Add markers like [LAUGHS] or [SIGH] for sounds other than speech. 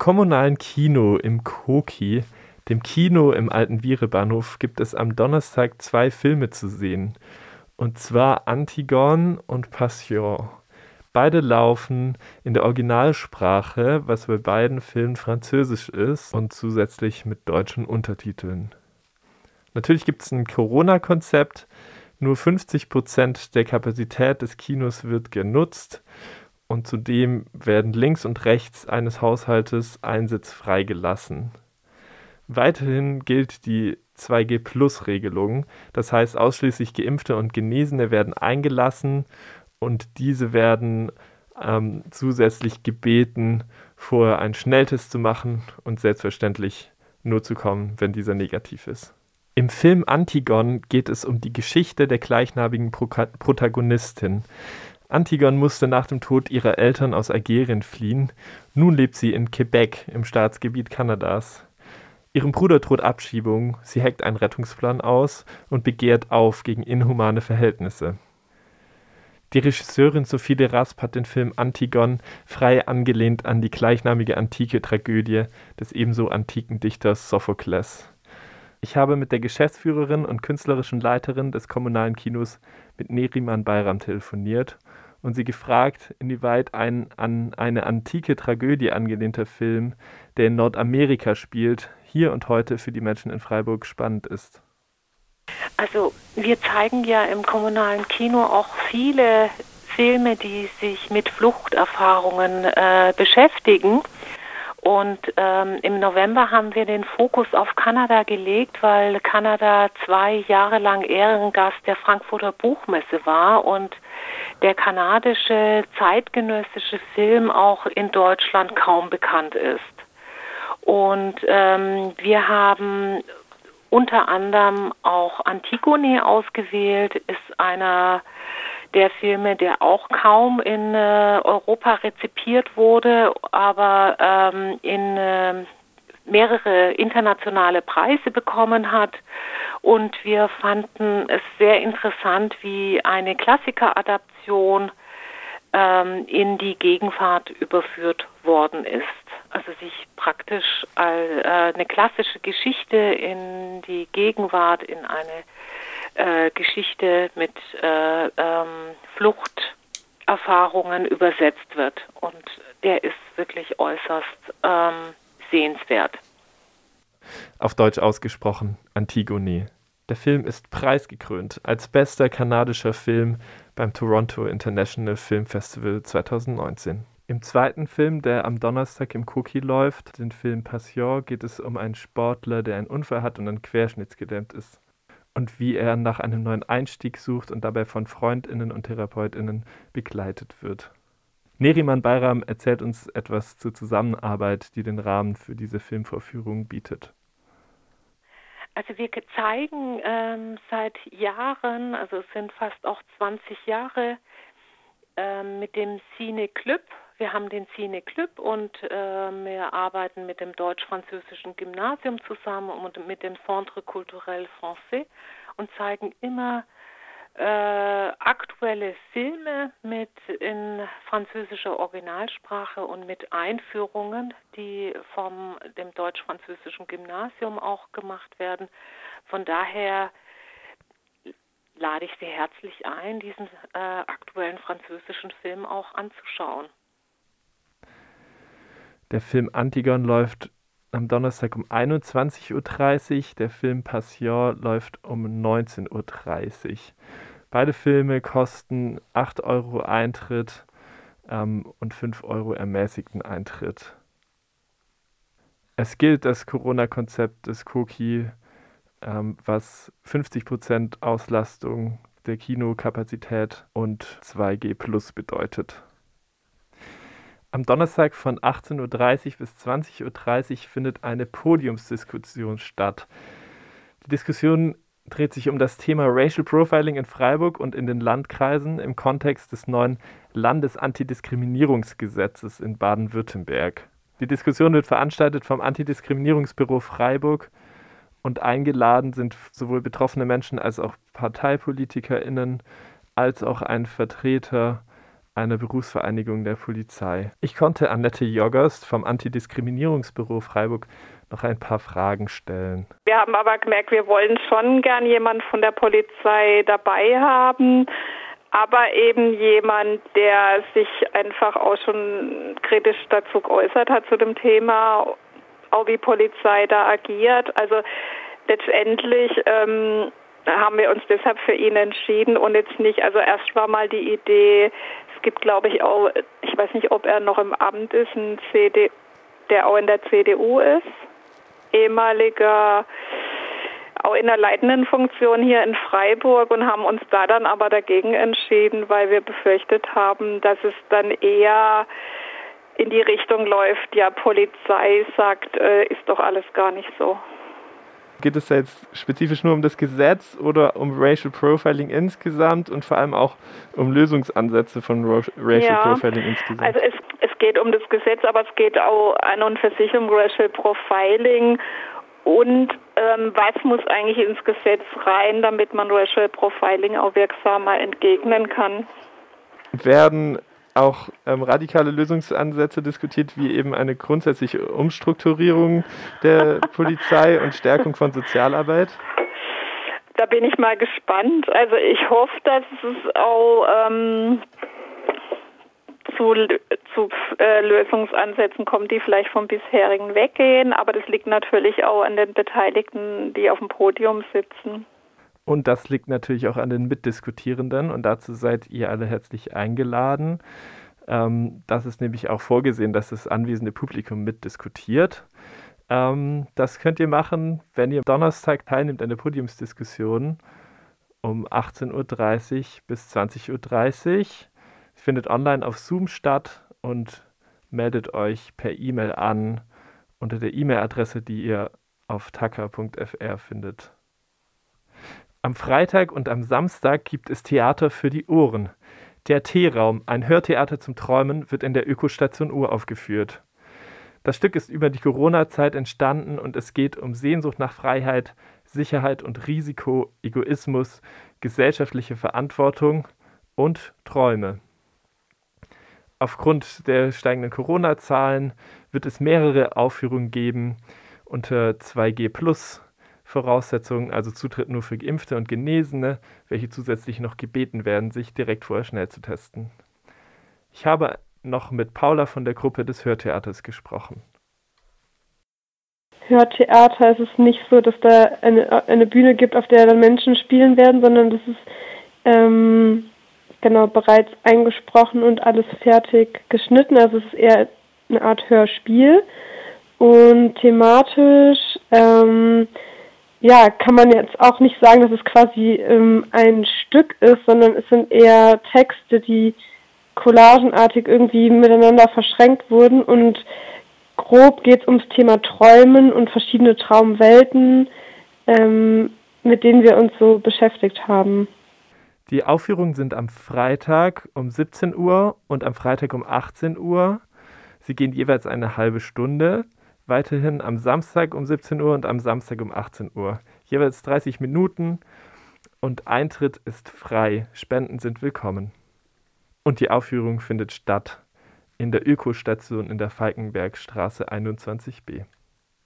kommunalen Kino im Koki, dem Kino im alten Virebahnhof, gibt es am Donnerstag zwei Filme zu sehen. Und zwar Antigone und Passion. Beide laufen in der Originalsprache, was bei beiden Filmen Französisch ist und zusätzlich mit deutschen Untertiteln. Natürlich gibt es ein Corona-Konzept. Nur 50 Prozent der Kapazität des Kinos wird genutzt und zudem werden links und rechts eines Haushaltes ein Sitz freigelassen. Weiterhin gilt die 2G-Plus-Regelung, das heißt ausschließlich Geimpfte und Genesene werden eingelassen und diese werden ähm, zusätzlich gebeten, vorher einen Schnelltest zu machen und selbstverständlich nur zu kommen, wenn dieser negativ ist. Im Film Antigon geht es um die Geschichte der gleichnamigen Pro Protagonistin. Antigon musste nach dem Tod ihrer Eltern aus Algerien fliehen. Nun lebt sie in Quebec im Staatsgebiet Kanadas. Ihrem Bruder droht Abschiebung, sie hackt einen Rettungsplan aus und begehrt auf gegen inhumane Verhältnisse. Die Regisseurin Sophie de Rasp hat den Film Antigon frei angelehnt an die gleichnamige antike Tragödie des ebenso antiken Dichters Sophokles. Ich habe mit der Geschäftsführerin und künstlerischen Leiterin des kommunalen Kinos mit Neriman Bayram telefoniert und sie gefragt, inwieweit ein an eine antike Tragödie angelehnter Film, der in Nordamerika spielt, hier und heute für die Menschen in Freiburg spannend ist. Also wir zeigen ja im kommunalen Kino auch viele Filme, die sich mit Fluchterfahrungen äh, beschäftigen. Und ähm, im November haben wir den Fokus auf Kanada gelegt, weil Kanada zwei Jahre lang Ehrengast der Frankfurter Buchmesse war und der kanadische zeitgenössische Film auch in Deutschland kaum bekannt ist. Und ähm, wir haben unter anderem auch Antigone ausgewählt, ist einer der Filme, der auch kaum in äh, Europa rezipiert wurde, aber ähm, in äh, mehrere internationale Preise bekommen hat. Und wir fanden es sehr interessant, wie eine Klassikeradaption ähm, in die Gegenwart überführt worden ist. Also sich praktisch äh, eine klassische Geschichte in die Gegenwart, in eine äh, Geschichte mit äh, ähm, Fluchterfahrungen übersetzt wird. Und der ist wirklich äußerst ähm, sehenswert. Auf Deutsch ausgesprochen Antigone. Der Film ist preisgekrönt als bester kanadischer Film beim Toronto International Film Festival 2019. Im zweiten Film, der am Donnerstag im Cookie läuft, den Film Passion, geht es um einen Sportler, der einen Unfall hat und dann querschnittsgedämmt ist. Und wie er nach einem neuen Einstieg sucht und dabei von FreundInnen und TherapeutInnen begleitet wird. Neriman Bayram erzählt uns etwas zur Zusammenarbeit, die den Rahmen für diese Filmvorführung bietet. Also wir zeigen ähm, seit Jahren, also es sind fast auch 20 Jahre, ähm, mit dem Cine Club. Wir haben den Cine Club und äh, wir arbeiten mit dem deutsch-französischen Gymnasium zusammen und mit dem Centre Culturel Français und zeigen immer äh, aktuelle Filme mit in französischer Originalsprache und mit Einführungen, die vom dem deutsch-französischen Gymnasium auch gemacht werden. Von daher lade ich Sie herzlich ein, diesen äh, aktuellen französischen Film auch anzuschauen. Der Film Antigon läuft am Donnerstag um 21.30 Uhr. Der Film Passion läuft um 19.30 Uhr. Beide Filme kosten 8 Euro Eintritt ähm, und 5 Euro ermäßigten Eintritt. Es gilt das Corona-Konzept des Koki, ähm, was 50% Auslastung der Kinokapazität und 2G Plus bedeutet. Am Donnerstag von 18.30 Uhr bis 20.30 Uhr findet eine Podiumsdiskussion statt. Die Diskussion dreht sich um das Thema Racial Profiling in Freiburg und in den Landkreisen im Kontext des neuen Landesantidiskriminierungsgesetzes in Baden-Württemberg. Die Diskussion wird veranstaltet vom Antidiskriminierungsbüro Freiburg und eingeladen sind sowohl betroffene Menschen als auch ParteipolitikerInnen, als auch ein Vertreter einer Berufsvereinigung der Polizei. Ich konnte Annette Joggerst vom Antidiskriminierungsbüro Freiburg noch ein paar Fragen stellen. Wir haben aber gemerkt, wir wollen schon gern jemanden von der Polizei dabei haben, aber eben jemand, der sich einfach auch schon kritisch dazu geäußert hat zu dem Thema, auch wie Polizei da agiert. Also letztendlich ähm, haben wir uns deshalb für ihn entschieden und jetzt nicht, also erst war mal die Idee, es gibt glaube ich auch, ich weiß nicht, ob er noch im Amt ist, ein CD, der auch in der CDU ist, ehemaliger auch in der leitenden Funktion hier in Freiburg und haben uns da dann aber dagegen entschieden, weil wir befürchtet haben, dass es dann eher in die Richtung läuft, ja, Polizei sagt, äh, ist doch alles gar nicht so. Geht es jetzt spezifisch nur um das Gesetz oder um Racial Profiling insgesamt und vor allem auch um Lösungsansätze von Racial ja, Profiling insgesamt? Also es, es geht um das Gesetz, aber es geht auch an und für sich um Racial Profiling und ähm, was muss eigentlich ins Gesetz rein, damit man Racial Profiling auch wirksamer entgegnen kann. Werden auch ähm, radikale Lösungsansätze diskutiert, wie eben eine grundsätzliche Umstrukturierung der [LAUGHS] Polizei und Stärkung von Sozialarbeit? Da bin ich mal gespannt. Also ich hoffe, dass es auch ähm, zu, zu äh, Lösungsansätzen kommt, die vielleicht vom bisherigen weggehen. Aber das liegt natürlich auch an den Beteiligten, die auf dem Podium sitzen. Und das liegt natürlich auch an den Mitdiskutierenden und dazu seid ihr alle herzlich eingeladen. Ähm, das ist nämlich auch vorgesehen, dass das anwesende Publikum mitdiskutiert. Ähm, das könnt ihr machen, wenn ihr Donnerstag teilnimmt an der Podiumsdiskussion um 18.30 Uhr bis 20.30 Uhr. Sie findet online auf Zoom statt und meldet euch per E-Mail an unter der E-Mail-Adresse, die ihr auf tacker.fr findet. Am Freitag und am Samstag gibt es Theater für die Ohren. Der T-Raum, ein Hörtheater zum Träumen, wird in der Ökostation Uhr aufgeführt. Das Stück ist über die Corona-Zeit entstanden und es geht um Sehnsucht nach Freiheit, Sicherheit und Risiko, Egoismus, gesellschaftliche Verantwortung und Träume. Aufgrund der steigenden Corona-Zahlen wird es mehrere Aufführungen geben unter 2G Plus Voraussetzungen, also Zutritt nur für Geimpfte und Genesene, welche zusätzlich noch gebeten werden, sich direkt vorher schnell zu testen. Ich habe noch mit Paula von der Gruppe des Hörtheaters gesprochen. Hörtheater ist es nicht so, dass da eine, eine Bühne gibt, auf der dann Menschen spielen werden, sondern das ist ähm, genau bereits eingesprochen und alles fertig geschnitten. Also es ist eher eine Art Hörspiel. Und thematisch ähm, ja, kann man jetzt auch nicht sagen, dass es quasi ähm, ein Stück ist, sondern es sind eher Texte, die collagenartig irgendwie miteinander verschränkt wurden und grob geht es ums Thema Träumen und verschiedene Traumwelten, ähm, mit denen wir uns so beschäftigt haben. Die Aufführungen sind am Freitag um 17 Uhr und am Freitag um 18 Uhr. Sie gehen jeweils eine halbe Stunde weiterhin am Samstag um 17 Uhr und am Samstag um 18 Uhr. Jeweils 30 Minuten und Eintritt ist frei. Spenden sind willkommen. Und die Aufführung findet statt in der Ökostation in der Falkenbergstraße 21b.